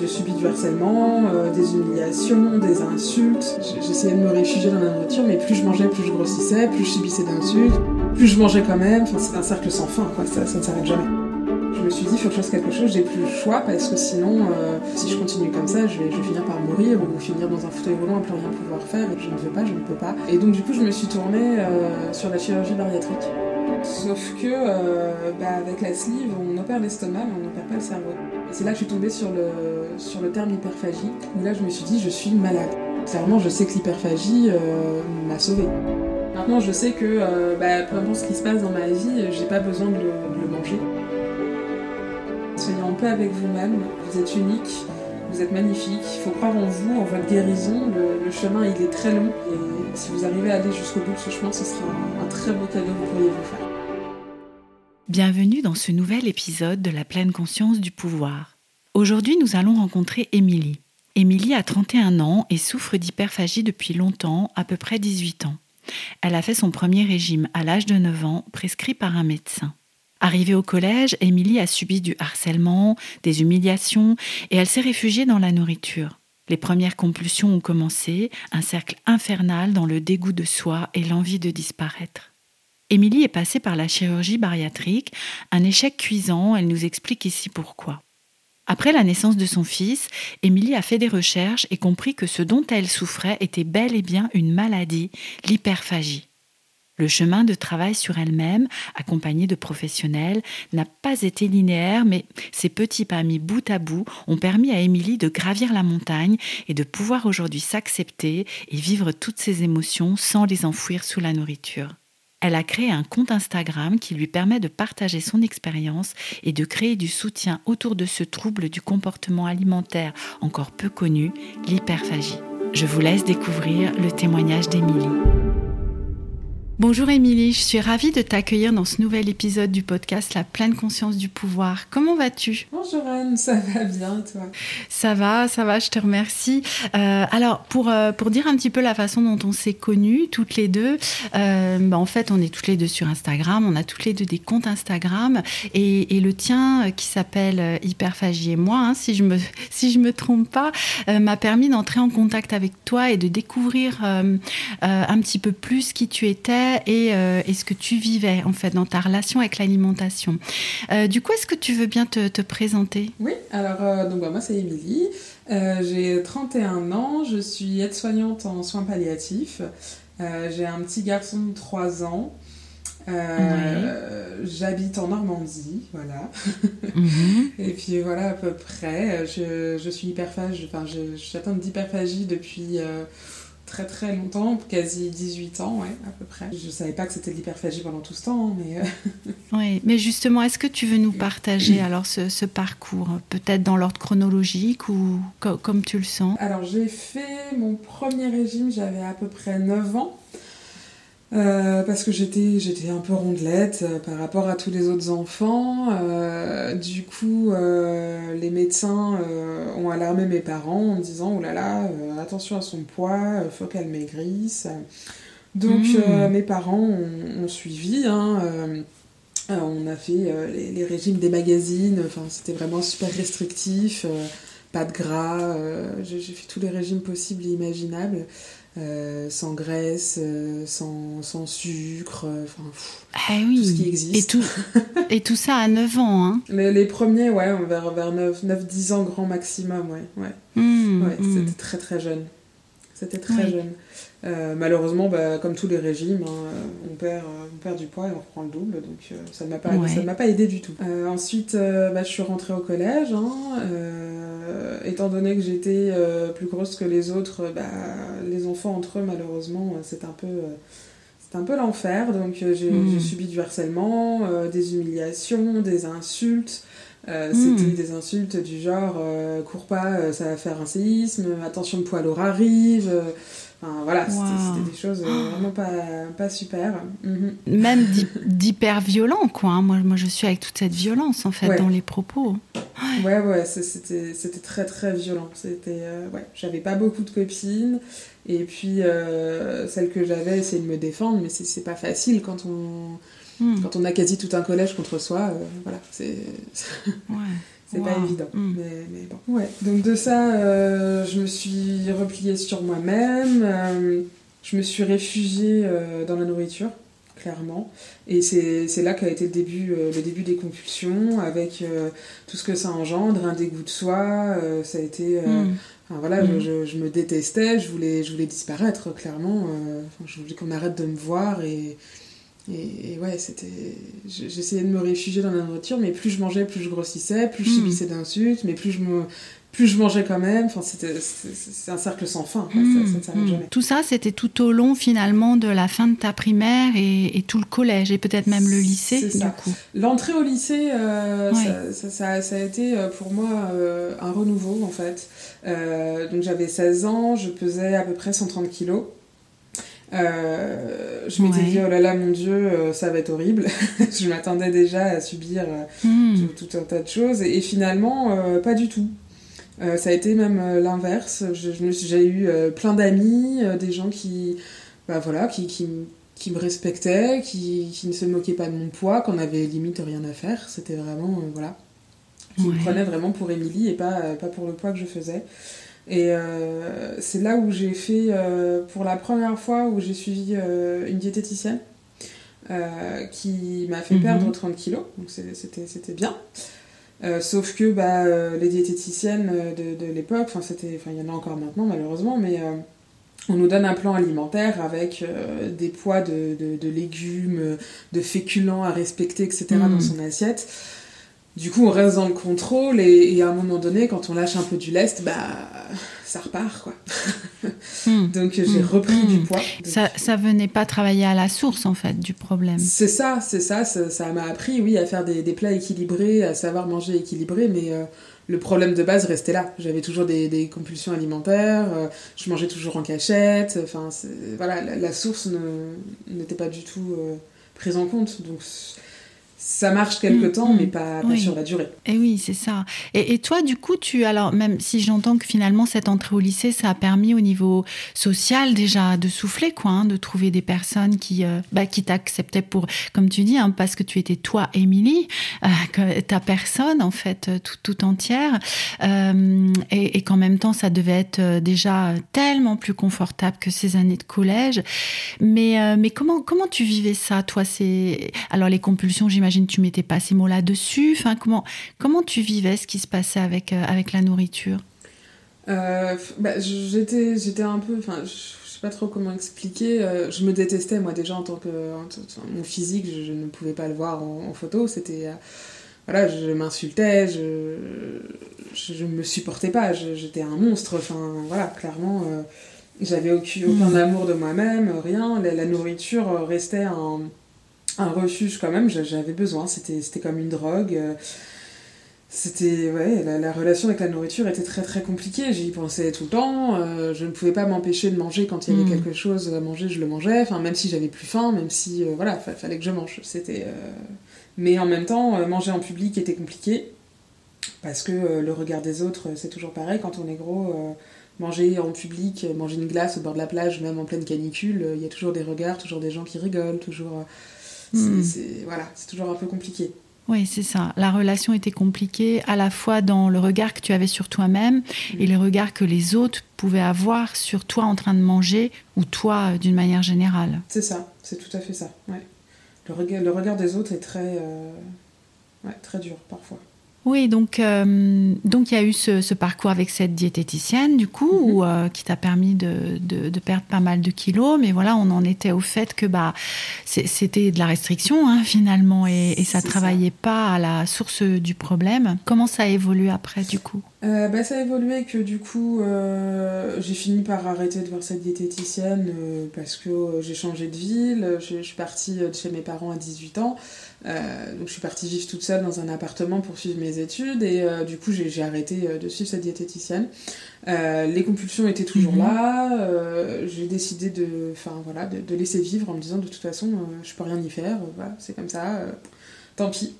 J'ai subi du harcèlement, euh, des humiliations, des insultes. J'essayais de me réfugier dans la nourriture, mais plus je mangeais, plus je grossissais, plus je subissais d'insultes, plus je mangeais quand même. Enfin, c'est un cercle sans fin, quoi. Ça, ne s'arrête jamais. Je me suis dit, il faut que je fasse quelque chose, j'ai plus le choix parce que sinon, euh, si je continue comme ça, je vais, finir par mourir ou finir dans un fauteuil roulant et plus rien pouvoir faire. Je ne veux pas, je ne peux pas. Et donc, du coup, je me suis tournée euh, sur la chirurgie bariatrique. Sauf que, bah, avec la sleeve, on opère l'estomac, mais on n'opère pas le cerveau. Et c'est là que je suis tombée sur le, sur le terme hyperphagie, où là je me suis dit je suis malade. Clairement, je sais que l'hyperphagie euh, m'a sauvée. Maintenant, je sais que euh, bah, peu importe ce qui se passe dans ma vie, j'ai pas besoin de le, manger. Soyez en paix avec vous-même, vous êtes unique, vous êtes magnifique, il faut croire en vous, en votre guérison. Le, chemin, il est très long, et si vous arrivez à aller jusqu'au bout de ce chemin, ce sera un, un très beau cadeau que vous pourriez vous faire. Bienvenue dans ce nouvel épisode de la pleine conscience du pouvoir. Aujourd'hui, nous allons rencontrer Émilie. Émilie a 31 ans et souffre d'hyperphagie depuis longtemps, à peu près 18 ans. Elle a fait son premier régime à l'âge de 9 ans, prescrit par un médecin. Arrivée au collège, Émilie a subi du harcèlement, des humiliations et elle s'est réfugiée dans la nourriture. Les premières compulsions ont commencé, un cercle infernal dans le dégoût de soi et l'envie de disparaître. Émilie est passée par la chirurgie bariatrique, un échec cuisant, elle nous explique ici pourquoi. Après la naissance de son fils, Émilie a fait des recherches et compris que ce dont elle souffrait était bel et bien une maladie, l'hyperphagie. Le chemin de travail sur elle-même, accompagné de professionnels, n'a pas été linéaire, mais ces petits pas mis bout à bout ont permis à Émilie de gravir la montagne et de pouvoir aujourd'hui s'accepter et vivre toutes ses émotions sans les enfouir sous la nourriture. Elle a créé un compte Instagram qui lui permet de partager son expérience et de créer du soutien autour de ce trouble du comportement alimentaire encore peu connu, l'hyperphagie. Je vous laisse découvrir le témoignage d'Émilie. Bonjour Émilie, je suis ravie de t'accueillir dans ce nouvel épisode du podcast La pleine conscience du pouvoir. Comment vas-tu? Bonjour Anne, ça va bien toi? Ça va, ça va, je te remercie. Euh, alors pour, euh, pour dire un petit peu la façon dont on s'est connues toutes les deux, euh, bah, en fait on est toutes les deux sur Instagram, on a toutes les deux des comptes Instagram. Et, et le tien qui s'appelle Hyperphagie et moi, hein, si je me si je me trompe pas, m'a permis d'entrer en contact avec toi et de découvrir un petit peu plus qui tu étais euh, et, ce que tu vivais en fait dans ta relation avec l'alimentation. Euh, du coup, est-ce que tu veux bien te, présenter? Oui, alors euh, donc, bah, moi c'est Émilie, j'ai 31 ans, je suis aide-soignante en soins palliatifs, j'ai un petit garçon de 3 ans. J'habite en Normandie, voilà. Mhm. Et puis voilà à peu près. Je, je suis hyperphage, enfin j'atteins d'hyperphagie depuis très très longtemps, quasi 18 ans, ouais, à peu près. Je savais pas que c'était de l'hyperphagie pendant tout ce temps, mais... Euh, oui, mais justement, est-ce que tu veux nous partager alors ce, parcours, peut-être dans l'ordre chronologique ou comme tu le sens? Alors j'ai fait mon premier régime, j'avais à peu près 9 ans. Euh, parce que j'étais j'étais un peu rondelette euh, par rapport à tous les autres enfants. Euh, du coup, les médecins ont alarmé mes parents en disant oh là là, attention à son poids, faut qu'elle maigrisse. Donc hmm. mes parents ont, suivi. Hein, on a fait les, les, régimes des magazines. Enfin, c'était vraiment super restrictif. pas de gras. J'ai fait tous les régimes possibles et imaginables. Euh, sans graisse, euh, sans, sans, sucre, euh, enfin ah oui. tout ce qui existe. Et tout, et tout ça à 9 ans. Hein. Les, les premiers, ouais, vers, vers 9-10 ans grand maximum, ouais. ouais. Mmh, ouais mmh. C'était très très jeune. C'était très jeune. Euh, malheureusement, bah, comme tous les régimes, hein, on, perd, on perd du poids et on reprend le double, donc ça ne m'a pas, m'a pas aidé du tout. ensuite, bah, je suis rentrée au collège. Hein, étant donné que j'étais plus grosse que les autres, bah, les enfants entre eux, malheureusement, c'est un peu c'est un peu l'enfer. Donc euh, j'ai subi du harcèlement, euh, des humiliations, des insultes. Euh, hmm. C'était des insultes du genre cours pas, ça va faire un séisme, attention le poids lourd arrive. Enfin, voilà, c'était des choses vraiment pas, pas super. Mhm. Même d'hyper violent, quoi. Hein. Moi, moi, je suis avec toute cette violence, en fait, dans les propos. Ouais, ouais, c'était très, très violent. C'était, ouais, j'avais pas beaucoup de copines. Et puis, euh, celle que j'avais, essayé de me défendre, mais c'est pas facile quand on, hmm. quand on a quasi tout un collège contre soi. Euh, voilà, c'est c'est pas évident. Hmm. Mais, mais, bon. Ouais. Donc, de ça, euh, je me suis repliée sur moi-même. je me suis réfugiée dans la nourriture clairement. Et c'est là qu'a été le début, le début des compulsions, avec tout ce que ça engendre, un dégoût de soi, ça a été hmm voilà, mm. je, me détestais, je voulais, je voulais disparaître, clairement. Euh, je voulais qu'on arrête de me voir et, et, ouais, c'était. J'essayais de me réfugier dans la nourriture, mais plus je mangeais, plus je grossissais, plus je mm. subissais d'insultes, mais plus je me, plus je mangeais quand même. Enfin, c'est un cercle sans fin. Mmh, mmh. Tout ça, c'était tout au long finalement de la fin de ta primaire et, tout le collège et peut-être même le lycée. Du coup. L'entrée au lycée, euh, ça, ça, a été euh, pour moi euh, un renouveau en fait. donc j'avais 16 ans, je pesais à peu près 130 kilos. Je m'étais dit, oh là là, mon Dieu, ça va être horrible. je m'attendais déjà à subir mmh. tout, un tas de choses. Et, finalement, pas du tout. Euh, ça a été même euh, l'inverse. J'ai eu euh, plein d'amis, des gens qui, bah, voilà, qui, qui, qui me respectaient, qui, qui, ne se moquaient pas de mon poids, qu'on avait limite rien à faire. C'était vraiment, voilà, qui me prenaient vraiment pour Émilie et pas, pas pour le poids que je faisais. Et c'est là où j'ai fait, pour la première fois, où j'ai suivi une diététicienne qui m'a fait mhm. perdre 30 kilos. Donc c'était bien. Euh, sauf que bah, euh, les diététiciennes euh, de, de l'époque, enfin il y en a encore maintenant malheureusement, mais on nous donne un plan alimentaire avec des poids de, de, légumes, de féculents à respecter, etc. dans mm. son assiette. Du coup, on reste dans le contrôle et, et, à un moment donné, quand on lâche un peu du lest, bah ça repart quoi. Hmm. Donc j'ai hmm. repris du hmm. poids. Ça, ça venait pas travailler à la source en fait du problème. C'est ça, c'est ça, ça m'a appris oui à faire des, des, plats équilibrés, à savoir manger équilibré, mais euh, le problème de base restait là. J'avais toujours des, des, compulsions alimentaires, euh, je mangeais toujours en cachette, enfin voilà, la, source n'était pas du tout euh, prise en compte. Donc ça marche quelque mm, temps, mais pas, sur la durée. Et oui, c'est ça. Et, toi, du coup, tu alors même si j'entends que finalement cette entrée au lycée, ça a permis au niveau social déjà de souffler, quoi, hein, de trouver des personnes qui, euh, bah, qui t'acceptaient pour, comme tu dis, hein, parce que tu étais toi, Émilie, euh, ta personne en fait tout, tout entière, euh, et, et qu'en même temps, ça devait être déjà tellement plus confortable que ces années de collège. Mais mais comment comment tu vivais ça, toi C'est alors les compulsions, j'imagine j'imagine tu mettais pas ces mots-là dessus. Enfin, comment, comment tu vivais ce qui se passait avec, euh, avec la nourriture? Euh, bah, j'étais, j'étais un peu. Enfin, je sais pas trop comment expliquer. Euh, je me détestais, moi, déjà, en tant que. mon physique, je, ne pouvais pas le voir en, photo. C'était. voilà, je m'insultais, je, je, me supportais pas. j'étais un monstre. Enfin, voilà, clairement. j'avais aucun, aucun, hmm. amour de moi-même, rien. La, la nourriture restait un un refuge quand même, j'avais besoin, c'était comme une drogue. Euh, c'était, ouais, la, relation avec la nourriture était très très compliquée, j'y pensais tout le temps, euh, je ne pouvais pas m'empêcher de manger quand il y avait hmm. quelque chose à manger, je le mangeais, enfin même si j'avais plus faim, même si, euh, voilà, fallait que je mange, c'était... Mais en même temps, manger en public était compliqué, parce que le regard des autres, c'est toujours pareil, quand on est gros manger en public, manger une glace au bord de la plage, même en pleine canicule, il y a toujours des regards, toujours des gens qui rigolent, toujours. Hmm. C'est voilà, toujours un peu compliqué. Oui, c'est ça. La relation était compliquée à la fois dans le regard que tu avais sur toi-même et les regards que les autres pouvaient avoir sur toi en train de manger ou toi euh, d'une manière générale. C'est ça, c'est tout à fait ça. Ouais. Le, regard, le regard des autres est très, euh, très dur parfois. Oui, donc euh, donc il y a eu ce, parcours avec cette diététicienne du coup mhm. qui t'a permis de, de, perdre pas mal de kilos, mais voilà, on en était au fait que bah c'était de la restriction hein, finalement et, et ça travaillait pas à la source du problème. Comment ça a évolué après du coup? Euh, bah, ça a évolué que du coup euh, j'ai fini par arrêter de voir cette diététicienne euh, parce que j'ai changé de ville, je, suis partie de chez mes parents à 18 ans, donc je suis partie vivre toute seule dans un appartement pour suivre mes études et du coup j'ai arrêté de suivre cette diététicienne. les compulsions étaient toujours mhm. là, j'ai décidé de, voilà, de, de, laisser vivre en me disant de toute façon je peux rien y faire, voilà, c'est comme ça, tant pis.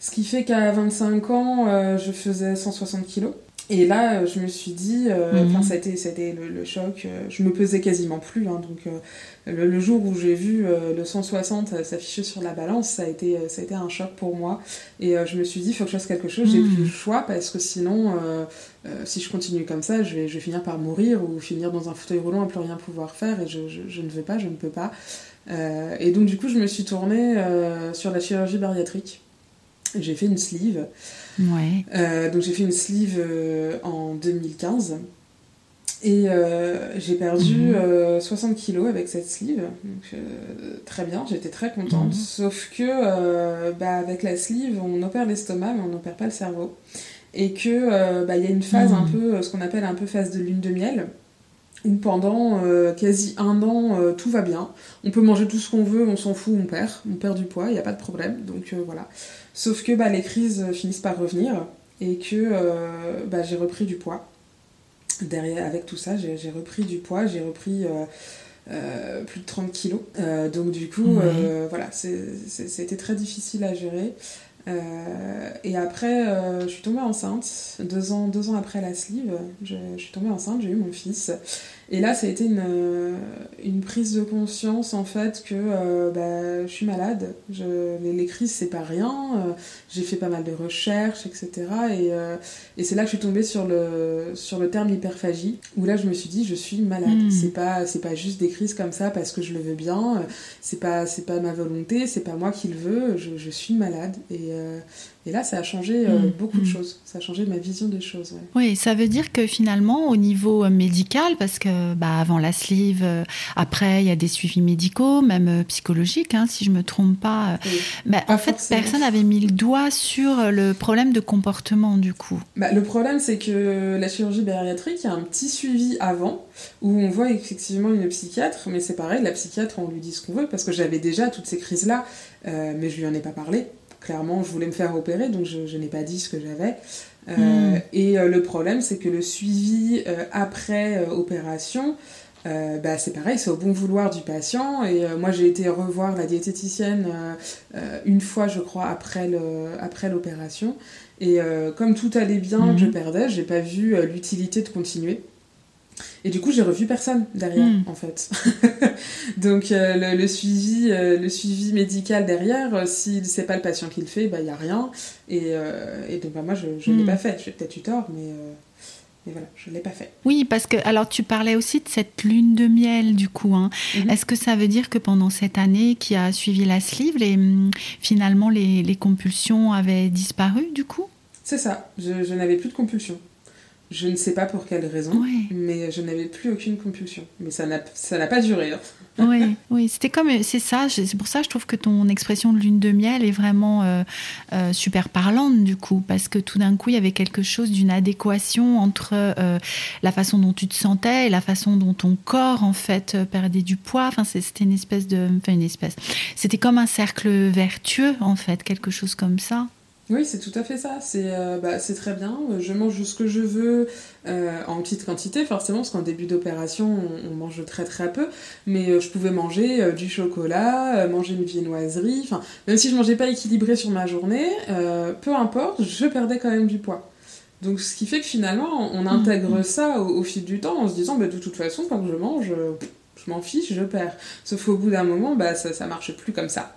Ce qui fait qu'à 25 ans, euh, je faisais 160 kilos. Et là, euh, je me suis dit, euh, mhm. ça a été, le, choc. je me pesais quasiment plus. Hein, donc, le, jour où j'ai vu le 160 s'afficher sur la balance, ça a, été, ça a été un choc pour moi. Et je me suis dit, il faut que je fasse quelque chose. J'ai mhm. plus le choix parce que sinon, si je continue comme ça, je vais, je vais finir par mourir ou finir dans un fauteuil roulant à plus rien pouvoir faire. Et je, je ne veux pas, je ne peux pas. et donc, du coup, je me suis tournée sur la chirurgie bariatrique. J'ai fait une sleeve. Ouais. Euh, donc j'ai fait une sleeve euh, en 2015. Et euh, j'ai perdu 60 mhm. kilos avec cette sleeve. Donc, très bien, j'étais très contente. Mhm. Sauf que bah, avec la sleeve, on opère l'estomac, mais on n'opère pas le cerveau. Et que bah, il y a une phase un mhm. peu, ce qu'on appelle un peu phase de lune de miel où pendant quasi un an tout va bien. On peut manger tout ce qu'on veut, on s'en fout, on perd, on perd du poids, il n'y a pas de problème. Donc voilà. Sauf que bah, les crises finissent par revenir et que euh, bah, j'ai repris du poids. Derrière, avec tout ça, j'ai repris du poids, j'ai repris euh, euh, plus de 30 kilos. donc du coup, voilà, c'était très difficile à gérer. et après, je suis tombée enceinte, deux ans, deux ans après la sleeve, je suis tombée enceinte, j'ai eu mon fils. Et là, ça a été une, euh, une prise de conscience en fait que euh, bah, je suis malade. Je, les, crises, c'est pas rien. Euh, j'ai fait pas mal de recherches, etc. Et, et c'est là que je suis tombée sur le, sur le terme hyperphagie, où là, je me suis dit, je suis malade. Hmm. C'est pas, c'est pas juste des crises comme ça parce que je le veux bien. C'est pas, c'est pas ma volonté. C'est pas moi qui le veux. Je, je suis malade. Et, et là, ça a changé hmm. beaucoup de hmm. choses. Ça a changé ma vision des choses. Oui, ça veut dire que finalement, au niveau médical, parce que bah, avant la sleeve, euh, après il y a des suivis médicaux, même euh, psychologiques, hein, si je me trompe pas. Euh. En fait, personne n'avait mis le doigt sur le problème de comportement du coup. Bah, le problème, c'est que la chirurgie bariatrique, il y a un petit suivi avant où on voit effectivement une psychiatre, mais c'est pareil, la psychiatre, on lui dit ce qu'on veut parce que j'avais déjà toutes ces crises-là, mais je lui en ai pas parlé clairement, je voulais me faire opérer, donc je, n'ai pas dit ce que j'avais. Euh, hmm. Et euh, le problème, c'est que le suivi euh, après opération, bah, c'est pareil, c'est au bon vouloir du patient. Et moi, j'ai été revoir la diététicienne une fois, je crois, après l'opération. Après et comme tout allait bien, que je hmm. perdais, j'ai pas vu l'utilité de continuer. Et du coup, j'ai revu personne derrière, hmm. en fait. Donc, euh, le, suivi, euh, le suivi médical derrière, euh, si c'est pas le patient qui le fait, il bah, n'y a rien. Et, et donc, bah, moi, je ne l'ai hmm. pas fait. J'ai peut-être eu tort, mais, mais voilà, je ne l'ai pas fait. Oui, parce que, alors, tu parlais aussi de cette lune de miel, du coup. Hein. Mhm. Est-ce que ça veut dire que pendant cette année qui a suivi la sleeve, les, hmm, finalement, les, les compulsions avaient disparu, du coup? C'est ça. Je, je n'avais plus de compulsions. Je ne sais pas pour quelle raison, mais je n'avais plus aucune compulsion. Mais ça n'a, pas duré. Hein. oui, oui, c'était comme c'est ça. C'est pour ça que je trouve que ton expression de lune de miel est vraiment euh, euh, super parlante du coup, parce que tout d'un coup il y avait quelque chose d'une adéquation entre euh, la façon dont tu te sentais et la façon dont ton corps en fait perdait du poids. Enfin, c'était une espèce de, enfin une espèce. C'était comme un cercle vertueux en fait, quelque chose comme ça. Oui, c'est tout à fait ça. C'est euh, bah, très bien. Je mange ce que je veux euh, en petite quantité, forcément, parce qu'en début d'opération, on, mange très très peu. Mais euh, je pouvais manger du chocolat, manger une viennoiserie. Enfin, même si je mangeais pas équilibré sur ma journée, peu importe, je perdais quand même du poids. Donc, ce qui fait que finalement, on intègre mmh. ça au, fil du temps en se disant, bah, de toute façon, quand je mange, je m'en fiche, je perds. Sauf qu'au bout d'un moment, bah, ça, ça marche plus comme ça.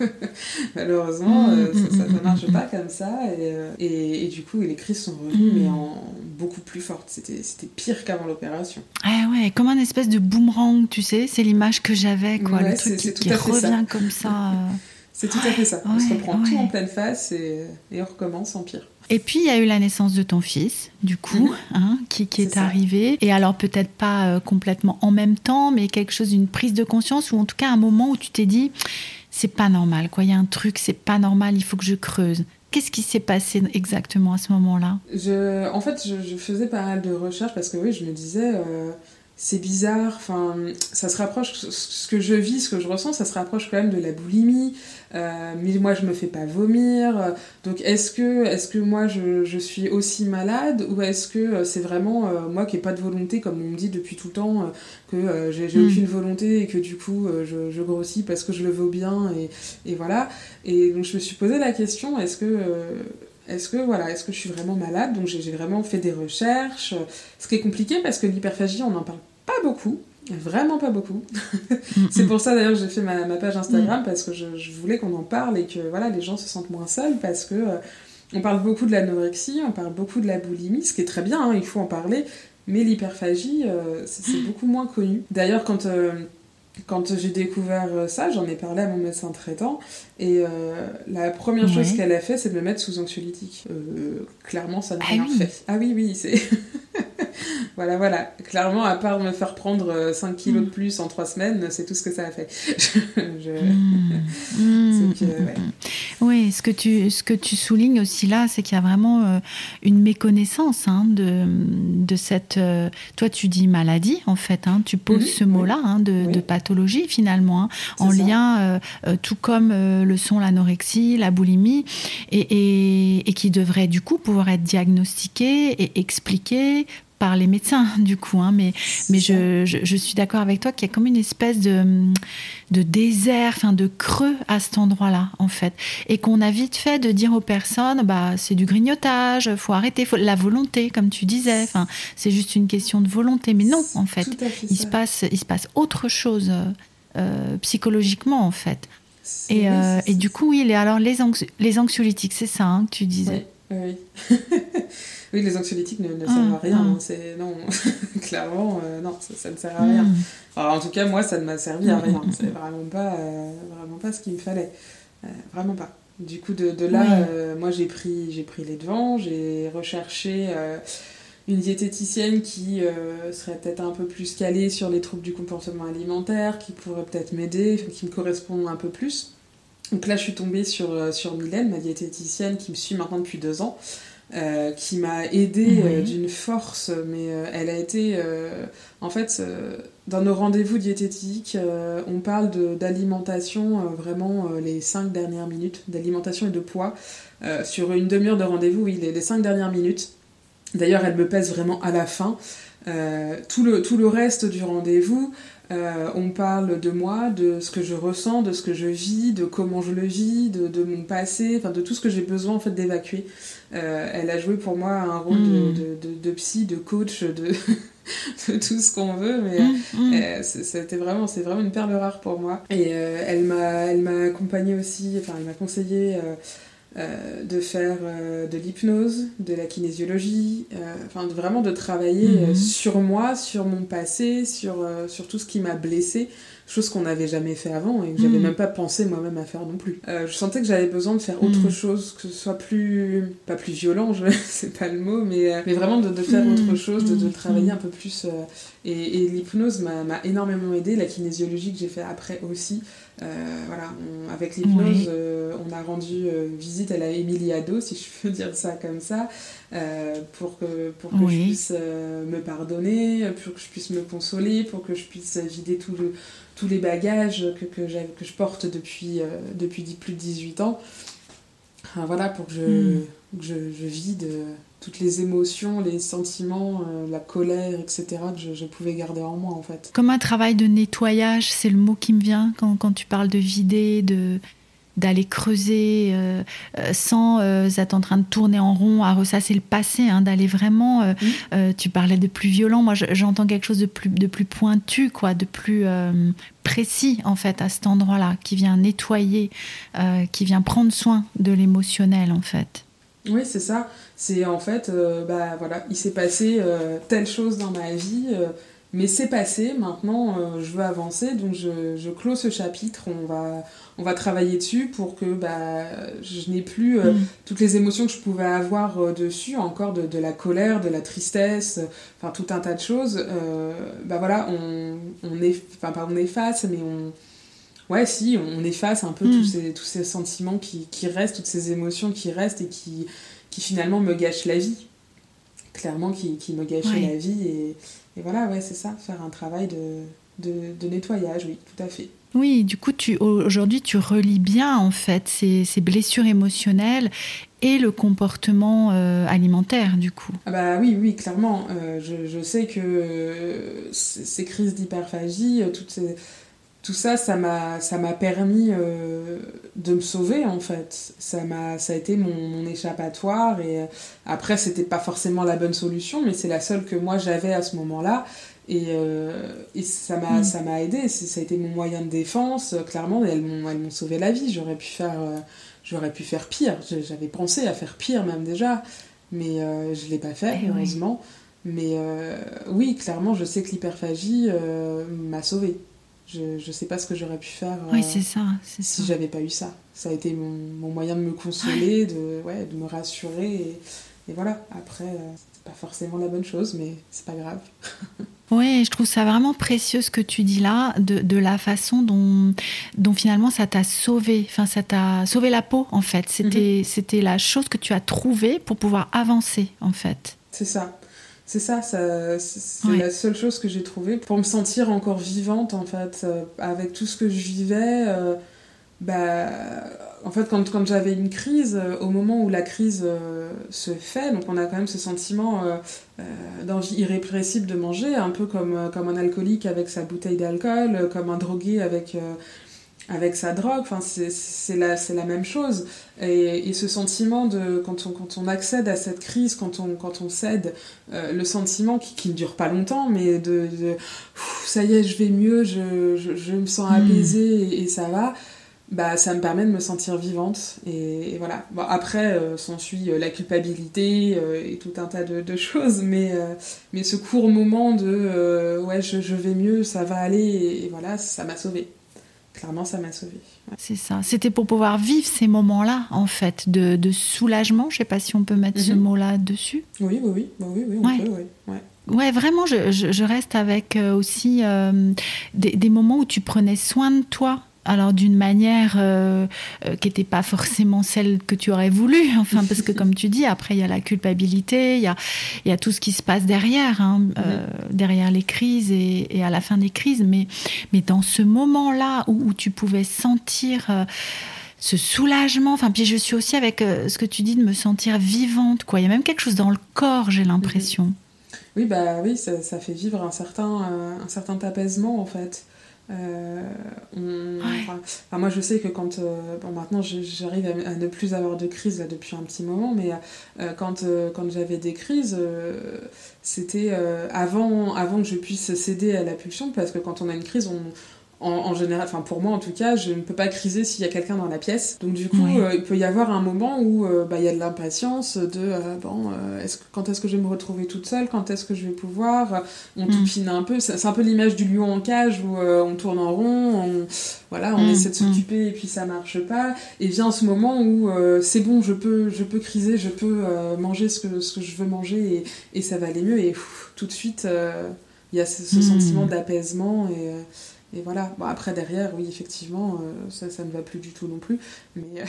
Malheureusement, mm, euh, ça, ne mm, marche mm, pas comme ça. Euh, et, et, du coup, les crises sont revenues, mais en beaucoup plus fortes. C'était pire qu'avant l'opération. Ah ouais, comme un espèce de boomerang, tu sais, c'est l'image que j'avais, quoi. le truc qui, revient comme ça. Euh. C'est tout à fait ça. on se reprend tout en pleine face et, et on recommence en pire. Et puis il y a eu la naissance de ton fils, du coup, mhm. hein, qui, est, arrivé. Et alors peut-être pas euh, complètement en même temps, mais quelque chose, d'une prise de conscience, ou en tout cas un moment où tu t'es dit, c'est pas normal, quoi. Il y a un truc, c'est pas normal, il faut que je creuse. Qu'est-ce qui s'est passé exactement à ce moment-là? En fait, je, faisais pas mal de recherches parce que oui, je me disais, euh, c'est bizarre, enfin, ça se rapproche, ce que je vis, ce que je ressens, ça se rapproche quand même de la boulimie, euh, mais moi je me fais pas vomir, donc est-ce que, est que moi je, je, suis aussi malade, ou est-ce que euh, c'est vraiment euh, moi qui ai pas de volonté, comme on me dit depuis tout le temps, que j'ai hmm. aucune volonté et que du coup je, je, grossis parce que je le veux bien, et, et, voilà, et donc je me suis posé la question, est-ce que est-ce que voilà, est-ce que je suis vraiment malade? Donc j'ai vraiment fait des recherches, ce qui est compliqué parce que l'hyperphagie, on en parle pas beaucoup. Vraiment pas beaucoup. c'est pour ça d'ailleurs que j'ai fait ma, page Instagram mm. parce que je, voulais qu'on en parle et que voilà les gens se sentent moins seuls parce que euh, on parle beaucoup de l'anorexie, on parle beaucoup de la boulimie, ce qui est très bien, hein, il faut en parler, mais l'hyperphagie euh, c'est beaucoup moins connu. D'ailleurs quand euh, quand j'ai découvert ça, j'en ai parlé à mon médecin traitant et la première chose qu'elle a fait, c'est de me mettre sous anxiolytique. clairement, ça n'a ah rien fait. Ah oui, oui, c'est. Voilà, voilà. Clairement, à part me faire prendre 5 euh, kilos de plus en 3 semaines, c'est tout ce que ça a fait. Mm. Mm. Oui, ce que, tu, ce que tu soulignes aussi là, c'est qu'il y a vraiment euh, une méconnaissance hein, de, de cette... Euh, toi, tu dis maladie, en fait. Hein, tu poses ce mot-là hein, de, de, pathologie, finalement, en lien, tout comme le sont l'anorexie, la boulimie, et, et, et qui devrait du coup pouvoir être diagnostiqué et expliqué par les médecins, du coup. Hein, mais mais je, je, suis d'accord avec toi qu'il y a comme une espèce de, de désert, enfin de creux à cet endroit-là, en fait. Et qu'on a vite fait de dire aux personnes, bah, c'est du grignotage, faut arrêter, faut, la volonté, comme tu disais. Enfin, c'est juste une question de volonté. Mais non, en fait, il se, passe, il se passe autre chose euh, psychologiquement, en fait. Et, euh, et, du coup, oui, alors les, les anxiolytiques, c'est ça hein, que tu disais. Oui. oui. Les anxiolytiques ne, ne servent à ah, rien. Ah. C'est non, clairement, euh, non, ça, ne sert à rien. Hmm. en tout cas, moi, ça ne m'a servi à rien. C'est vraiment pas, euh, vraiment pas ce qu'il me fallait. Euh, vraiment pas. Du coup, de, de là, moi, j'ai pris, j'ai pris les devants. J'ai recherché une diététicienne qui serait peut-être un peu plus calée sur les troubles du comportement alimentaire, qui pourrait peut-être m'aider, qui me correspond un peu plus. Donc là, je suis tombée sur, sur Mylène, ma diététicienne, qui me suit maintenant depuis deux ans. Euh, qui m'a aidée euh, d'une force, mais euh, elle a été... en fait, dans nos rendez-vous diététiques, on parle d'alimentation vraiment les cinq dernières minutes, d'alimentation et de poids. sur une demi-heure de rendez-vous, oui, les, les cinq dernières minutes. D'ailleurs, elle me pèse vraiment à la fin. tout, le, tout le reste du rendez-vous, euh, on parle de moi, de ce que je ressens, de ce que je vis, de comment je le vis, de, mon passé, enfin de tout ce que j'ai besoin en fait d'évacuer. Euh, elle a joué pour moi un rôle de, hmm. psy, de coach, de, tout ce qu'on veut, mais hmm, hmm. Euh, c'était vraiment, c'est vraiment une perle rare pour moi. Et elle m'a, elle m'a accompagnée aussi, enfin elle m'a conseillé euh, de faire euh, de l'hypnose, de la kinésiologie, euh, enfin vraiment de travailler mhm. sur moi, sur mon passé, sur, sur tout ce qui m'a blessé, chose qu'on n'avait jamais fait avant et que j'avais mhm. même pas pensé moi-même à faire non plus. je sentais que j'avais besoin de faire autre mhm. chose, que ce soit plus, pas plus violent, c'est pas le mot, mais, mais vraiment de, de faire autre chose, de, de travailler un peu plus. et, et l'hypnose m'a énormément aidé, la kinésiologie que j'ai fait après aussi. Euh, voilà, avec l'hypnose, euh, on a rendu euh, visite à la Emiliado, si je peux dire ça comme ça, pour que, pour que je puisse me pardonner, pour que je puisse me consoler, pour que je puisse vider tout le, tous les bagages que, que, que je porte depuis, depuis plus de 18 ans. Voilà, pour que je, hmm. je, je, vide toutes les émotions, les sentiments, euh, la colère, etc., que je, pouvais garder en moi, en fait. Comme un travail de nettoyage, c'est le mot qui me vient quand, quand tu parles de vider, de d'aller creuser euh, euh, sans être en train de tourner en rond à ressasser le passé, hein, d'aller vraiment. tu parlais de plus violent, moi j'entends quelque chose de plus, de plus pointu, quoi, de plus précis en fait à cet endroit-là, qui vient nettoyer, qui vient prendre soin de l'émotionnel en fait. Oui, c'est ça. C'est en fait, euh, bah voilà, il s'est passé euh, telle chose dans ma vie, euh, mais c'est passé, maintenant euh, je veux avancer, donc je, je clôt ce chapitre, on va, on va travailler dessus pour que bah, je n'ai plus euh, mm. toutes les émotions que je pouvais avoir euh, dessus, encore de, de, la colère, de la tristesse, enfin tout un tas de choses. bah voilà, on, on, est, enfin, pas on efface, mais on... Ouais, si, on efface un peu tous, mm. ces, tous ces sentiments qui, qui restent, toutes ces émotions qui restent et qui, qui finalement me gâchent la vie clairement qui, qui me gâchait la vie et, et voilà, ouais, c'est ça, faire un travail de, de, de, nettoyage, oui, tout à fait. Oui, du coup, tu, aujourd'hui, tu relis bien, en fait, ces, ces blessures émotionnelles et le comportement euh, alimentaire, du coup. Ah bah oui, oui, clairement. Euh, je, je, sais que euh, ces crises d'hyperphagie, toutes ces tout ça, ça m'a, ça m'a permis euh, de me sauver en fait. Ça m'a, ça a été mon, mon échappatoire et euh, après c'était pas forcément la bonne solution, mais c'est la seule que moi j'avais à ce moment-là et, euh, et ça m'a, mm. ça m'a aidé. ça a été mon moyen de défense. Clairement, elles m'ont, elles m'ont sauvé la vie. J'aurais pu faire, euh, j'aurais pu faire pire. J'avais pensé à faire pire même déjà, mais euh, je l'ai pas fait eh heureusement. Oui. Mais oui, clairement, je sais que l'hyperphagie m'a sauvée. Je, je sais pas ce que j'aurais pu faire oui, c'est ça, si j'avais pas eu ça. Ça a été mon, mon moyen de me consoler, ouais. de, ouais, de me rassurer. Et, et voilà, après, euh, c'est pas forcément la bonne chose, mais c'est pas grave. Oui, je trouve ça vraiment précieux ce que tu dis là, de, de la façon dont, dont finalement ça t'a sauvé, enfin ça t'a sauvé la peau en fait. C'était mm -hmm. la chose que tu as trouvée pour pouvoir avancer en fait. C'est ça. C'est ça, ça c'est ouais. la seule chose que j'ai trouvée pour me sentir encore vivante en fait, euh, avec tout ce que je vivais. Euh, bah, en fait, quand, quand j'avais une crise, euh, au moment où la crise se fait, donc on a quand même ce sentiment d'envie irrépressible de manger, un peu comme, comme un alcoolique avec sa bouteille d'alcool, comme un drogué avec avec sa drogue, enfin, c'est la, la même chose. Et, et, ce sentiment de, quand on, quand on accède à cette crise, quand on, quand on cède, euh, le sentiment qui, qui ne dure pas longtemps, mais de, ça y est, je vais mieux, je, je, je me sens apaisée mmh. et, et, ça va, bah, ça me permet de me sentir vivante. Et, et voilà. Bon, après, euh, s'ensuit euh, la culpabilité euh, et tout un tas de, de choses, mais, mais ce court moment de ouais, je, je vais mieux, ça va aller, et, et voilà, ça m'a sauvée clairement ça m'a sauvée. Ouais. C'est ça. C'était pour pouvoir vivre ces moments-là, en fait, de, de, soulagement. Je ne sais pas si on peut mettre mm -hmm. ce mot-là dessus. Oui, oui, oui, oui, oui on ouais. peut, oui. Ouais. Ouais, vraiment, je, je, je reste avec euh, aussi euh, des, des moments où tu prenais soin de toi alors d'une manière euh, euh, qui n'était pas forcément celle que tu aurais voulu enfin parce que comme tu dis après il y a la culpabilité il y a, y a tout ce qui se passe derrière hein, mm euh, derrière les crises et, et à la fin des crises. Mais, mais dans ce moment là où, où tu pouvais sentir ce soulagement enfin puis je suis aussi avec euh, ce que tu dis de me sentir vivante quoi. Il y a même quelque chose dans le corps j'ai l'impression. Oui bah oui ça, ça fait vivre un certain euh, un certain apaisement en fait Euh, on, ouais. enfin, moi, je sais que quand. Euh, bon, maintenant, j'arrive à, à, ne plus avoir de crise là, depuis un petit moment, mais euh, quand, quand j'avais des crises, c'était avant, avant que je puisse céder à la pulsion, parce que quand on a une crise, on en, en général, enfin pour moi en tout cas, je ne peux pas criser s'il y a quelqu'un dans la pièce. Donc du coup, oui. euh, il peut y avoir un moment où euh, bah, il y a de l'impatience de euh, bon, euh, est-ce que, quand est-ce que je vais me retrouver toute seule, quand est-ce que je vais pouvoir, on mm. toupine un peu. C'est un peu l'image du lion en cage où euh, on tourne en rond, on, voilà, on mm. essaie de s'occuper mm. et puis ça marche pas. Et vient ce moment où euh, c'est bon, je peux, je peux criser, je peux manger ce que, ce que je veux manger et, et ça va aller mieux. Et pff, tout de suite, il y a ce, ce sentiment d'apaisement et et voilà. Bon, après derrière oui effectivement euh, ça ça ne va plus du tout non plus. Mais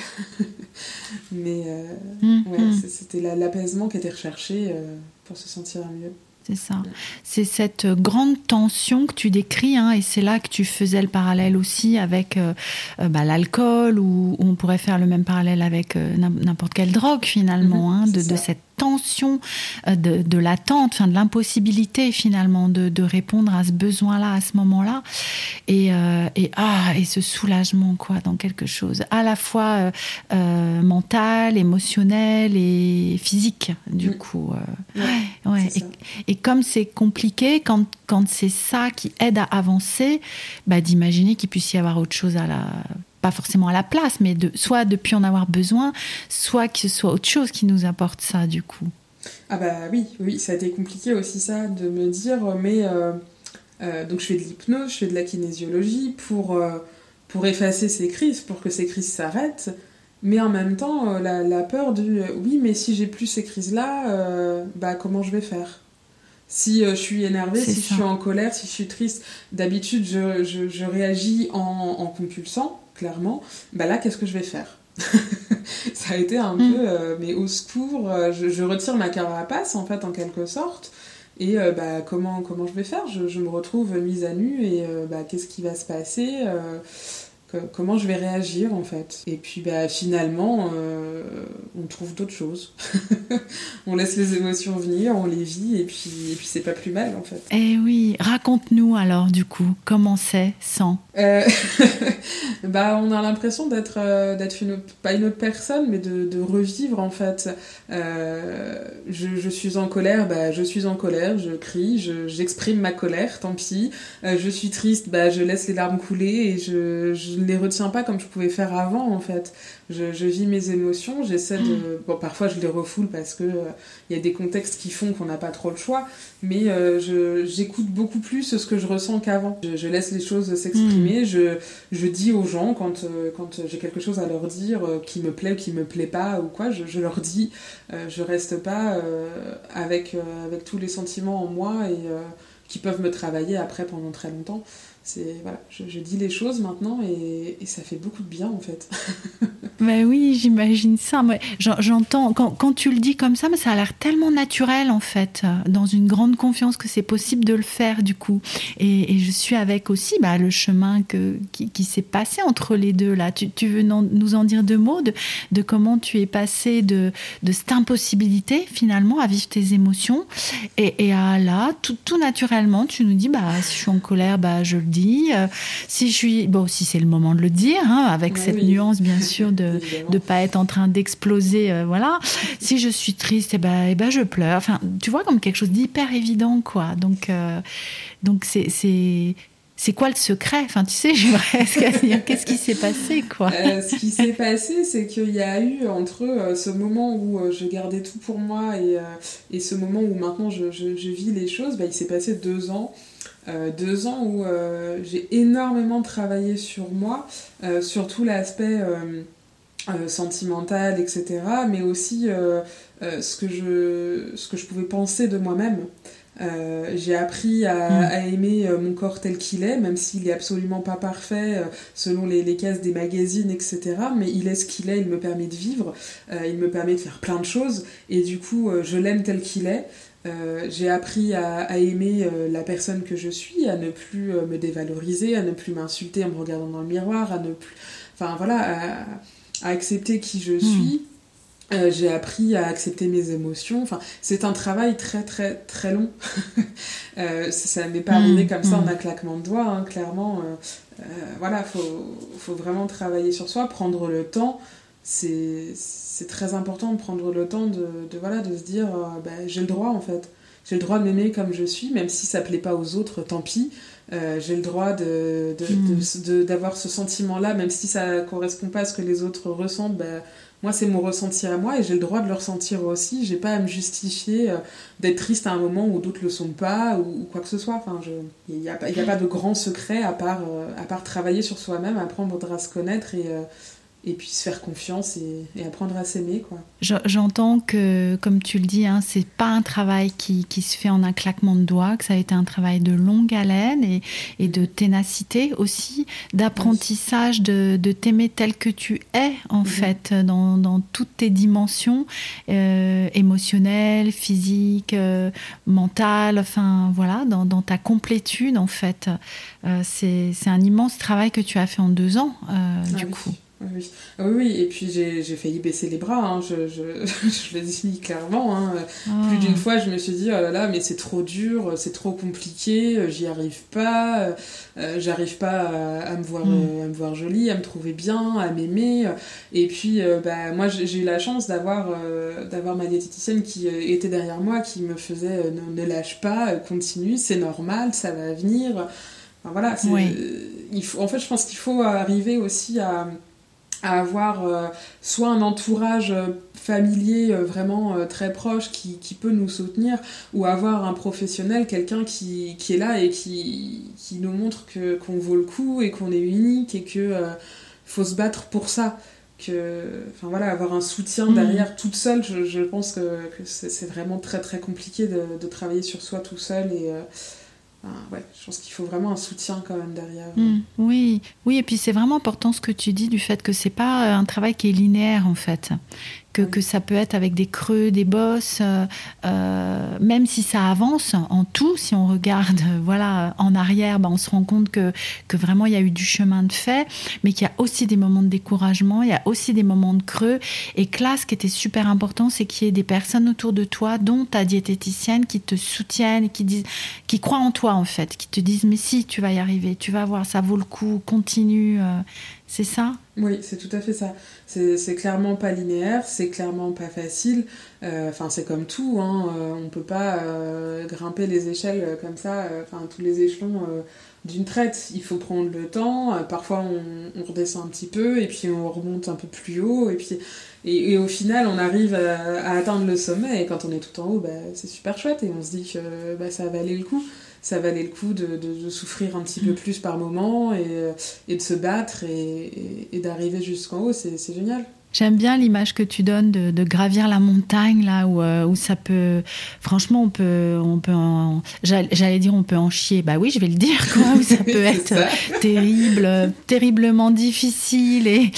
mais euh, mmh, ouais, mmh. c'était l'apaisement qui était recherché euh, pour se sentir mieux. C'est ça. C'est cette grande tension que tu décris, hein, et c'est là que tu faisais le parallèle aussi avec euh, bah, l'alcool, ou, on pourrait faire le même parallèle avec euh, n'importe quelle drogue finalement, mmh, hein, de, de cette tension euh, de, de l'attente, enfin de l'impossibilité finalement de, de répondre à ce besoin-là à ce moment-là, et, euh, et ah et ce soulagement quoi dans quelque chose à la fois euh, euh, mental, émotionnel et physique du mmh. coup. Euh, ouais, ouais. Et, et comme c'est compliqué, quand, quand c'est ça qui aide à avancer, bah, d'imaginer qu'il puisse y avoir autre chose à la pas forcément à la place, mais de, soit depuis en avoir besoin, soit que ce soit autre chose qui nous apporte ça du coup. Ah bah oui, oui, ça a été compliqué aussi ça de me dire, mais euh, donc je fais de l'hypnose, je fais de la kinésiologie pour, pour effacer ces crises, pour que ces crises s'arrêtent. Mais en même temps, la, la peur du oui, mais si j'ai plus ces crises-là, bah comment je vais faire? Si je suis énervée, si je suis en colère, si je suis triste, d'habitude je, je, je, réagis en, en compulsant, clairement. Bah là, qu'est-ce que je vais faire ça a été un mm. peu, euh, mais au secours, euh, je, retire ma carapace en fait en quelque sorte. Et euh, bah, comment, comment je vais faire? Je, je, me retrouve mise à nu et bah, qu'est-ce qui va se passer? Comment je vais réagir en fait. Et puis bah, finalement, euh, on trouve d'autres choses. on laisse les émotions venir, on les vit et puis, et puis c'est pas plus mal en fait. Eh oui, raconte-nous alors du coup, comment c'est sans? Euh, Bah on a l'impression d'être euh, d'être une pas une autre personne mais de, de revivre en fait. Je, je, suis en colère, bah je suis en colère, je crie, j'exprime ma colère, tant pis. je suis triste, bah je laisse les larmes couler et je, je ne les retiens pas comme je pouvais faire avant en fait. Je, je vis mes émotions, j'essaie de... Mm. Bon, parfois je les refoule parce que il euh, y a des contextes qui font qu'on n'a pas trop le choix, mais euh, j'écoute beaucoup plus ce que je ressens qu'avant. Je, laisse les choses s'exprimer, mm. je, je dis aux gens quand, euh, quand j'ai quelque chose à leur dire qui me plaît ou qui me plaît pas ou quoi, je, je leur dis, je reste pas avec, avec tous les sentiments en moi et qui peuvent me travailler après pendant très longtemps c'est voilà, je, dis les choses maintenant et, ça fait beaucoup de bien en fait. ben oui, j'imagine ça. J'entends quand, quand, tu le dis comme ça, mais ça a l'air tellement naturel en fait, dans une grande confiance que c'est possible de le faire du coup. Et, je suis avec aussi bah, le chemin que, qui, s'est passé entre les deux là. Tu, tu veux nous en dire deux mots de, de comment tu es passé de, de cette impossibilité finalement à vivre tes émotions et, et à là, tout, tout naturellement, tu nous dis bah si je suis en colère, bah je le dit. Euh, si je suis, bon, si c'est le moment de le dire, hein, avec cette nuance bien sûr de ne pas être en train d'exploser, euh, voilà. Si je suis triste, eh ben, eh ben je pleure. Enfin, tu vois comme quelque chose d'hyper évident, quoi. Donc, euh, donc c'est c'est quoi le secret? Enfin, tu sais, j'aimerais qu'est-ce qui s'est passé, quoi. ce qui s'est passé, c'est qu'il y a eu entre ce moment où je gardais tout pour moi et, et ce moment où maintenant je, je, vis les choses, bah, il s'est passé deux ans euh, deux ans où euh, j'ai énormément travaillé sur moi, euh, surtout l'aspect sentimental, etc., mais aussi ce, que je, ce que je pouvais penser de moi-même. j'ai appris à, mm. à aimer mon corps tel qu'il est, même s'il est absolument pas parfait selon les, les, cases des magazines, etc. Mais il est ce qu'il est, il me permet de vivre, il me permet de faire plein de choses, et du coup, je l'aime tel qu'il est. Euh, j'ai appris à, aimer euh, la personne que je suis, à ne plus euh, me dévaloriser, à ne plus m'insulter en me regardant dans le miroir, à ne plus. Enfin voilà, à, accepter qui je hmm. suis. j'ai appris à accepter mes émotions. Enfin, c'est un travail très très très long. ça n'est pas arrivé hmm. comme ça en hmm. un claquement de doigts, hein, clairement. voilà, faut, faut vraiment travailler sur soi, prendre le temps c'est très important de prendre le temps de, de voilà, de se dire euh, ben, j'ai le droit en fait. J'ai le droit de m'aimer comme je suis, même si ça plaît pas aux autres, tant pis. Euh, j'ai le droit d'avoir de, de, hmm. ce sentiment-là, même si ça correspond pas à ce que les autres ressentent. Ben, moi, c'est mon ressenti à moi et j'ai le droit de le ressentir aussi. J'ai pas à me justifier euh, d'être triste à un moment où d'autres le sont pas ou, quoi que ce soit. Enfin, il n'y a, a, pas de grand secret à part, à part travailler sur soi-même, apprendre à se connaître et et puis se faire confiance et, apprendre à s'aimer quoi. J'entends que comme tu le dis hein, c'est pas un travail qui, qui, se fait en un claquement de doigts que ça a été un travail de longue haleine et, et de ténacité aussi d'apprentissage de, de t'aimer tel que tu es en mhm. fait dans, dans, toutes tes dimensions euh, émotionnelles physiques euh, mentales enfin voilà dans, dans, ta complétude en fait euh, c'est un immense travail que tu as fait en deux ans euh, ah du coup oui. Ah oui, oui, et puis j'ai failli baisser les bras, hein. je, je, je, le dis clairement. Hein. Ah. Plus d'une fois, je me suis dit, oh là là, mais c'est trop dur, c'est trop compliqué, j'y arrive pas, euh, j'arrive pas à, me voir, mm. à me voir jolie, à me trouver bien, à m'aimer. Et puis, euh, bah, moi, j'ai eu la chance d'avoir euh, d'avoir ma diététicienne qui était derrière moi, qui me faisait ne, ne lâche pas, continue, c'est normal, ça va venir. Enfin, voilà, il faut, en fait, je pense qu'il faut arriver aussi à à avoir soit un entourage familier vraiment très proche qui, qui, peut nous soutenir, ou avoir un professionnel, quelqu'un qui, qui, est là et qui, qui nous montre que qu'on vaut le coup et qu'on est unique et que faut se battre pour ça que enfin voilà avoir un soutien mm. derrière toute seule je, je pense que, que c'est vraiment très très compliqué de, de, travailler sur soi tout seul et euh, ouais, je pense qu'il faut vraiment un soutien quand même derrière. Mm. oui, oui, et puis c'est vraiment important ce que tu dis du fait que c'est pas un travail qui est linéaire en fait que, que, ça peut être avec des creux, des bosses, euh, euh, même si ça avance en tout, si on regarde euh, voilà en arrière, ben, on se rend compte que, que vraiment il y a eu du chemin de fait, mais qu'il y a aussi des moments de découragement, il y a aussi des moments de creux. Et que là, ce qui était super important, c'est qu'il y ait des personnes autour de toi, dont ta diététicienne, qui te soutiennent, qui, disent, qui croient en toi en fait, qui te disent mais si, tu vas y arriver, tu vas voir, ça vaut le coup, continue. C'est ça? Oui, c'est tout à fait ça. C'est clairement pas linéaire, c'est clairement pas facile. Euh, enfin, c'est comme tout, hein. Euh, on peut pas euh, grimper les échelles comme ça, enfin tous les échelons d'une traite. Il faut prendre le temps. parfois, on, redescend un petit peu et puis on remonte un peu plus haut et puis et, au final, on arrive à, atteindre le sommet et quand on est tout en haut, bah, c'est super chouette et on se dit que bah, ça valait le coup ça valait le coup de, de, souffrir un petit peu plus par moment et, et de se battre et, et d'arriver jusqu'en haut, c'est génial. J'aime bien l'image que tu donnes de, de, gravir la montagne là où, euh, où ça peut franchement on peut on peut j'allais dire on peut en chier. Bah oui je vais le dire quoi où ça peut être terrible terriblement difficile et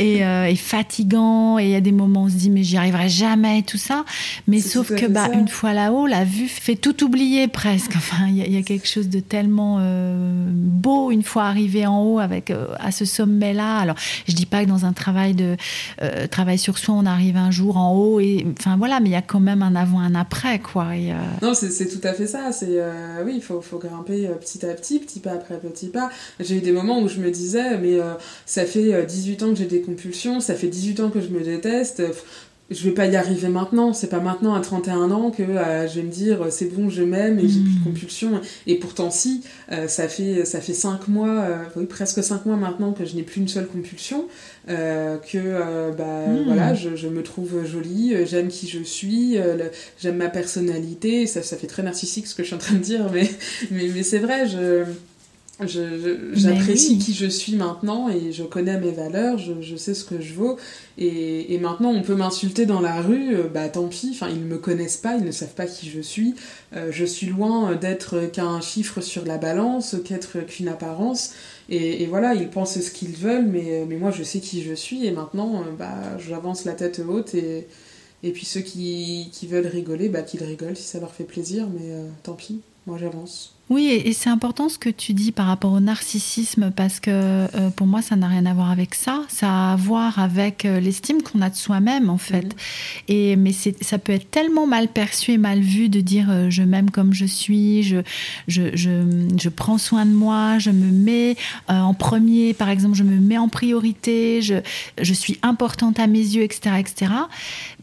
et, euh, et fatigant. Et il y a des moments où on se dit mais j'y arriverai jamais tout ça. Mais sauf que bah une fois là-haut la vue fait tout oublier presque. Enfin il y, y, a quelque chose de tellement euh, beau une fois arrivé en haut avec à ce sommet là alors je dis pas que dans un travail de euh, travail sur soi, on arrive un jour en haut et enfin voilà, mais il y a quand même un avant, un après quoi. Euh, Non, c'est tout à fait ça. C'est euh, oui, il faut, faut, grimper petit à petit, petit pas après petit pas. J'ai eu des moments où je me disais, mais ça fait 18 ans que j'ai des compulsions, ça fait 18 ans que je me déteste je vais pas y arriver maintenant. C'est pas maintenant à 31 ans que euh, je vais me dire c'est bon, je m'aime et j'ai plus de mm. compulsion. Et pourtant si, euh, ça fait ça fait cinq mois, euh, oui presque cinq mois maintenant que je n'ai plus une seule compulsion, que bah mm. voilà, je, je, me trouve jolie, j'aime qui je suis, j'aime ma personnalité. Ça, ça fait très narcissique ce que je suis en train de dire, mais mais, mais c'est vrai. Je J'apprécie qui je suis maintenant et je connais mes valeurs, je, je sais ce que je vaux. Et, et maintenant, on peut m'insulter dans la rue, euh, bah tant pis, enfin, ils ne me connaissent pas, ils ne savent pas qui je suis. Euh, je suis loin d'être qu'un chiffre sur la balance, qu'être qu'une apparence. Et, et, voilà, ils pensent ce qu'ils veulent, mais, mais moi je sais qui je suis et maintenant, euh, bah, j'avance la tête haute et, et puis ceux qui, qui veulent rigoler, bah, qu'ils rigolent si ça leur fait plaisir, mais tant pis, moi j'avance. Oui, et c'est important ce que tu dis par rapport au narcissisme parce que euh, pour moi, ça n'a rien à voir avec ça. Ça a à voir avec euh, l'estime qu'on a de soi-même en fait. Mhm. Et mais ça peut être tellement mal perçu et mal vu de dire euh, je m'aime comme je suis, je, je, je, je, prends soin de moi, je me mets en premier, par exemple, je me mets en priorité, je, je suis importante à mes yeux, etc., etc.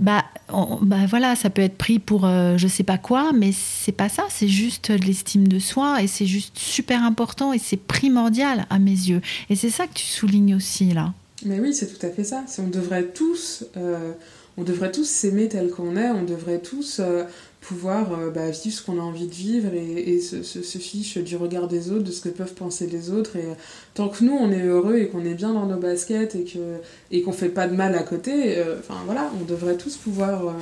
Bah, bah voilà, ça peut être pris pour je sais pas quoi, mais c'est pas ça. C'est juste de l'estime de soi et c'est juste super important et c'est primordial à mes yeux. Et c'est ça que tu soulignes aussi là. Mais oui, c'est tout à fait ça. On devrait tous, euh, on devrait tous s'aimer tel qu'on est. On devrait tous euh, pouvoir euh, bah, vivre ce qu'on a envie de vivre et, se, se, fiche du regard des autres, de ce que peuvent penser les autres. Et tant que nous, on est heureux et qu'on est bien dans nos baskets et que et qu'on fait pas de mal à côté, enfin voilà, on devrait tous pouvoir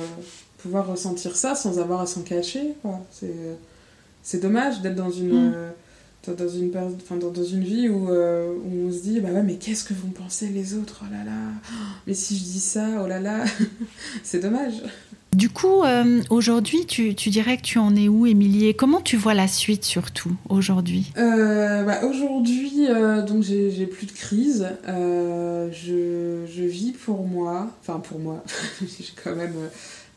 pouvoir ressentir ça sans avoir à s'en cacher. C'est c'est dommage d'être dans une. Mm. Euh, dans une, enfin, dans, dans, une vie où, euh, où, on se dit bah ouais mais qu'est-ce que vont penser les autres? Oh là là mais si je dis ça oh là là c'est dommage du coup euh, aujourd'hui tu, tu, dirais que tu en es où Émilie comment tu vois la suite surtout aujourd'hui? Bah, aujourd'hui donc j'ai plus de crise je, je, vis pour moi enfin pour moi j'ai quand même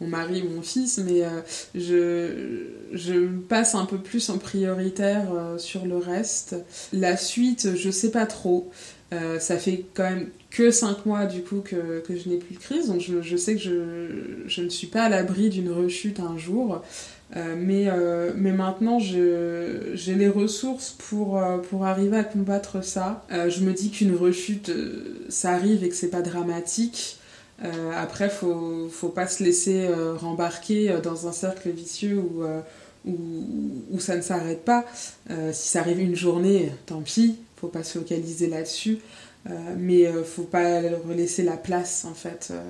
mon mari ou mon fils, mais euh, je, je passe un peu plus en prioritaire euh, sur le reste. La suite, je sais pas trop. Euh, ça fait quand même que 5 mois du coup que, que je n'ai plus de crise, donc je, je sais que je, je, ne suis pas à l'abri d'une rechute un jour. mais, mais maintenant, j'ai les ressources pour, pour arriver à combattre ça. je me dis qu'une rechute, ça arrive et que c'est pas dramatique. après, faut, faut pas se laisser rembarquer dans un cercle vicieux où, où, ça ne s'arrête pas. si ça arrive une journée, tant pis, faut pas se focaliser là-dessus. Euh, mais euh, faut pas laisser la place en fait euh,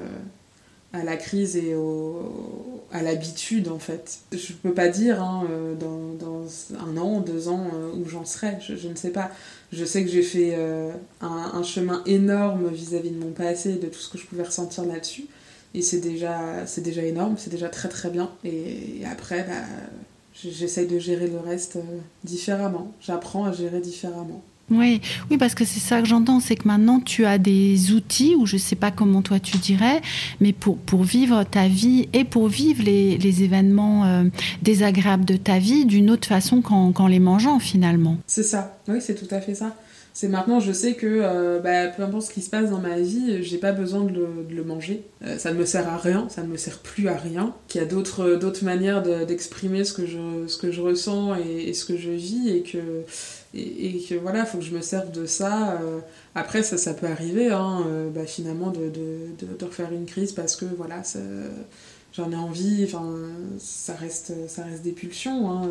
à la crise et au, à l'habitude en fait. Je peux pas dire hein, dans, dans, un an, deux ans où j'en serai, je, ne sais pas. Je sais que j'ai fait un, un, chemin énorme vis-à-vis de mon passé et de tout ce que je pouvais ressentir là-dessus. Et c'est déjà, c'est déjà énorme, c'est déjà très très bien. Et, après, bah, j'essaye de gérer le reste différemment. J'apprends à gérer différemment. Oui, oui, parce que c'est ça que j'entends, c'est que maintenant tu as des outils, ou je ne sais pas comment toi tu dirais, mais pour, vivre ta vie et pour vivre les, les événements euh, désagréables de ta vie d'une autre façon qu'en les mangeant finalement. C'est ça, oui, c'est tout à fait ça. C'est maintenant, je sais que euh, bah, peu importe ce qui se passe dans ma vie, j'ai pas besoin de le, manger. Euh, ça ne me sert à rien, ça ne me sert plus à rien. Qu'il y a d'autres d'autres manières d'exprimer ce, que je, ce que je ressens et, et, ce que je vis et que et, que voilà, il faut que je me serve de ça. Euh, après, ça, ça peut arriver, hein, euh, bah, finalement, de, refaire une crise parce que voilà, j'en ai envie, enfin, ça reste, ça reste des pulsions, hein,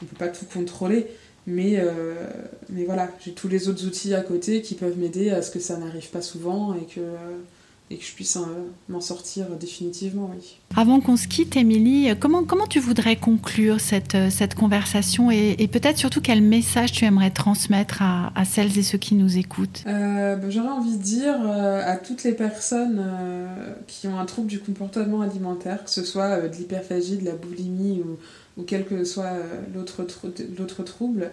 on peut pas tout contrôler. Mais, euh, mais voilà, j'ai tous les autres outils à côté qui peuvent m'aider à ce que ça n'arrive pas souvent et que et que je puisse euh, m'en sortir définitivement, oui. Avant qu'on se quitte, Émilie, comment, comment tu voudrais conclure cette, euh, cette conversation et, peut-être surtout quel message tu aimerais transmettre à, à celles et ceux qui nous écoutent? Euh, ben, J'aurais envie de dire à toutes les personnes qui ont un trouble du comportement alimentaire, que ce soit de l'hyperphagie, de la boulimie ou, ou quel que soit l'autre trouble,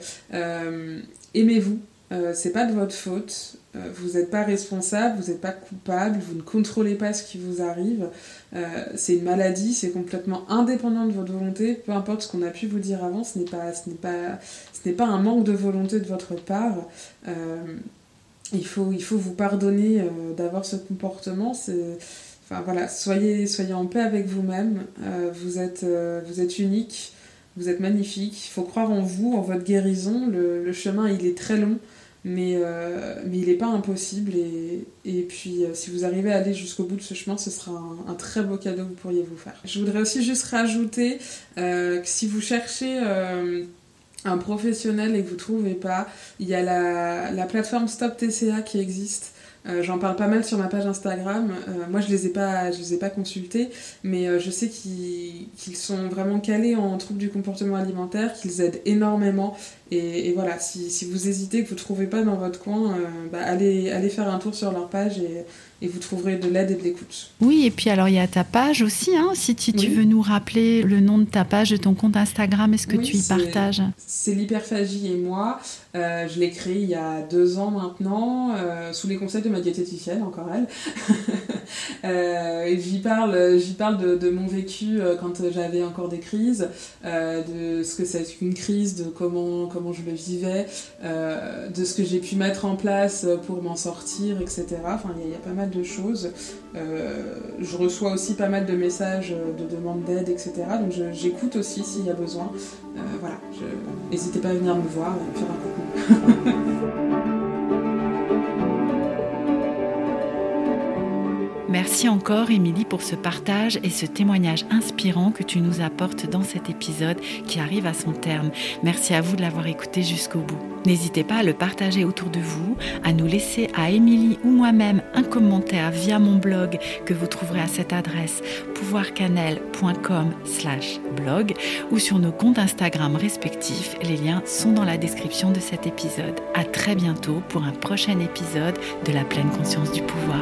aimez-vous. c'est pas de votre faute. Euh, vous n'êtes pas responsable, vous n'êtes pas coupable, vous ne contrôlez pas ce qui vous arrive. Euh, c'est une maladie, c'est complètement indépendant de votre volonté. Peu importe ce qu'on a pu vous dire avant, ce n'est pas, pas, pas un manque de volonté de votre part. Euh, il, faut, il faut vous pardonner d'avoir ce comportement. Enfin voilà, soyez, soyez en paix avec vous-même. vous, êtes, vous êtes unique, vous êtes magnifique. Il faut croire en vous, en votre guérison. Le, chemin, il est très long mais, euh, mais il n'est pas impossible. Et, et puis, euh, si vous arrivez à aller jusqu'au bout de ce chemin, ce sera un, très beau cadeau que vous pourriez vous faire. Je voudrais aussi juste rajouter euh, que si vous cherchez un professionnel et que vous ne trouvez pas, il y a la, la plateforme Stop TCA qui existe. Euh, j'en parle pas mal sur ma page Instagram. Euh, moi, je les ai pas, je les ai pas consultés, mais euh, je sais qu'ils sont vraiment calés en troubles du comportement alimentaire, qu'ils aident énormément. Et, voilà, si, si, vous hésitez, que vous trouvez pas dans votre coin, bah, allez, allez faire un tour sur leur page et et vous trouverez de l'aide et de l'écoute. Oui, et puis alors il y a ta page aussi, hein, si tu, veux nous rappeler le nom de ta page, de ton compte Instagram, est-ce que tu y partages? C'est l'hyperphagie et moi. Euh, je l'ai créé il y a deux ans maintenant, euh, sous les conseils de ma diététicienne, encore elle. euh, j'y parle, j'y parle de, de, mon vécu euh, quand j'avais encore des crises, de ce que c'est qu'une crise, de comment, comment je le vivais, de ce que j'ai pu mettre en place pour m'en sortir, etc. Enfin, il y, a pas mal de choses. Euh, je reçois aussi pas mal de messages de demandes d'aide, etc. Donc j'écoute aussi s'il y a besoin. Euh, voilà, n'hésitez pas à venir me voir et faire un. Merci encore, Émilie, pour ce partage et ce témoignage inspirant que tu nous apportes dans cet épisode qui arrive à son terme. Merci à vous de l'avoir écouté jusqu'au bout. N'hésitez pas à le partager autour de vous, à nous laisser à Émilie ou moi-même un commentaire via mon blog que vous trouverez à cette adresse pouvoircanel.com/blog ou sur nos comptes Instagram respectifs. Les liens sont dans la description de cet épisode. À très bientôt pour un prochain épisode de la pleine conscience du pouvoir.